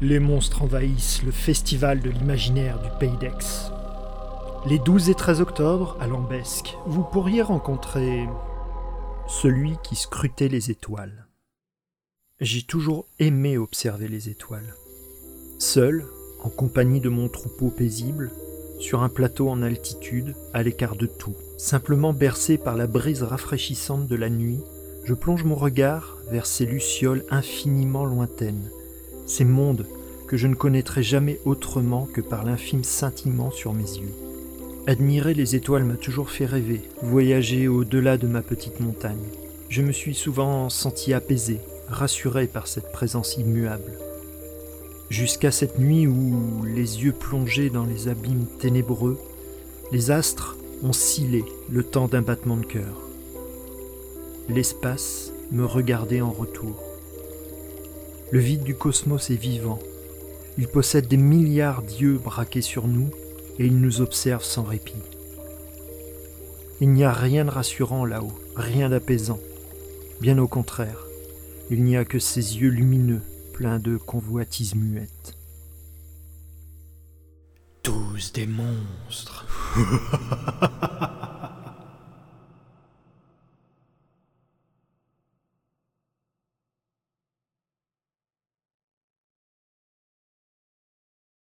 Les monstres envahissent le festival de l'imaginaire du Pays d'Aix. Les 12 et 13 octobre, à Lambesque, vous pourriez rencontrer celui qui scrutait les étoiles. J'ai toujours aimé observer les étoiles. Seul, en compagnie de mon troupeau paisible, sur un plateau en altitude, à l'écart de tout, simplement bercé par la brise rafraîchissante de la nuit, je plonge mon regard vers ces lucioles infiniment lointaines, ces mondes que je ne connaîtrai jamais autrement que par l'infime scintillement sur mes yeux. Admirer les étoiles m'a toujours fait rêver, voyager au-delà de ma petite montagne. Je me suis souvent senti apaisé, rassuré par cette présence immuable. Jusqu'à cette nuit où, les yeux plongés dans les abîmes ténébreux, les astres ont scellé le temps d'un battement de cœur. L'espace me regardait en retour. Le vide du cosmos est vivant. Il possède des milliards d'yeux braqués sur nous et il nous observe sans répit. Il n'y a rien de rassurant là-haut, rien d'apaisant. Bien au contraire, il n'y a que ces yeux lumineux, pleins de convoitises muettes. Tous des monstres.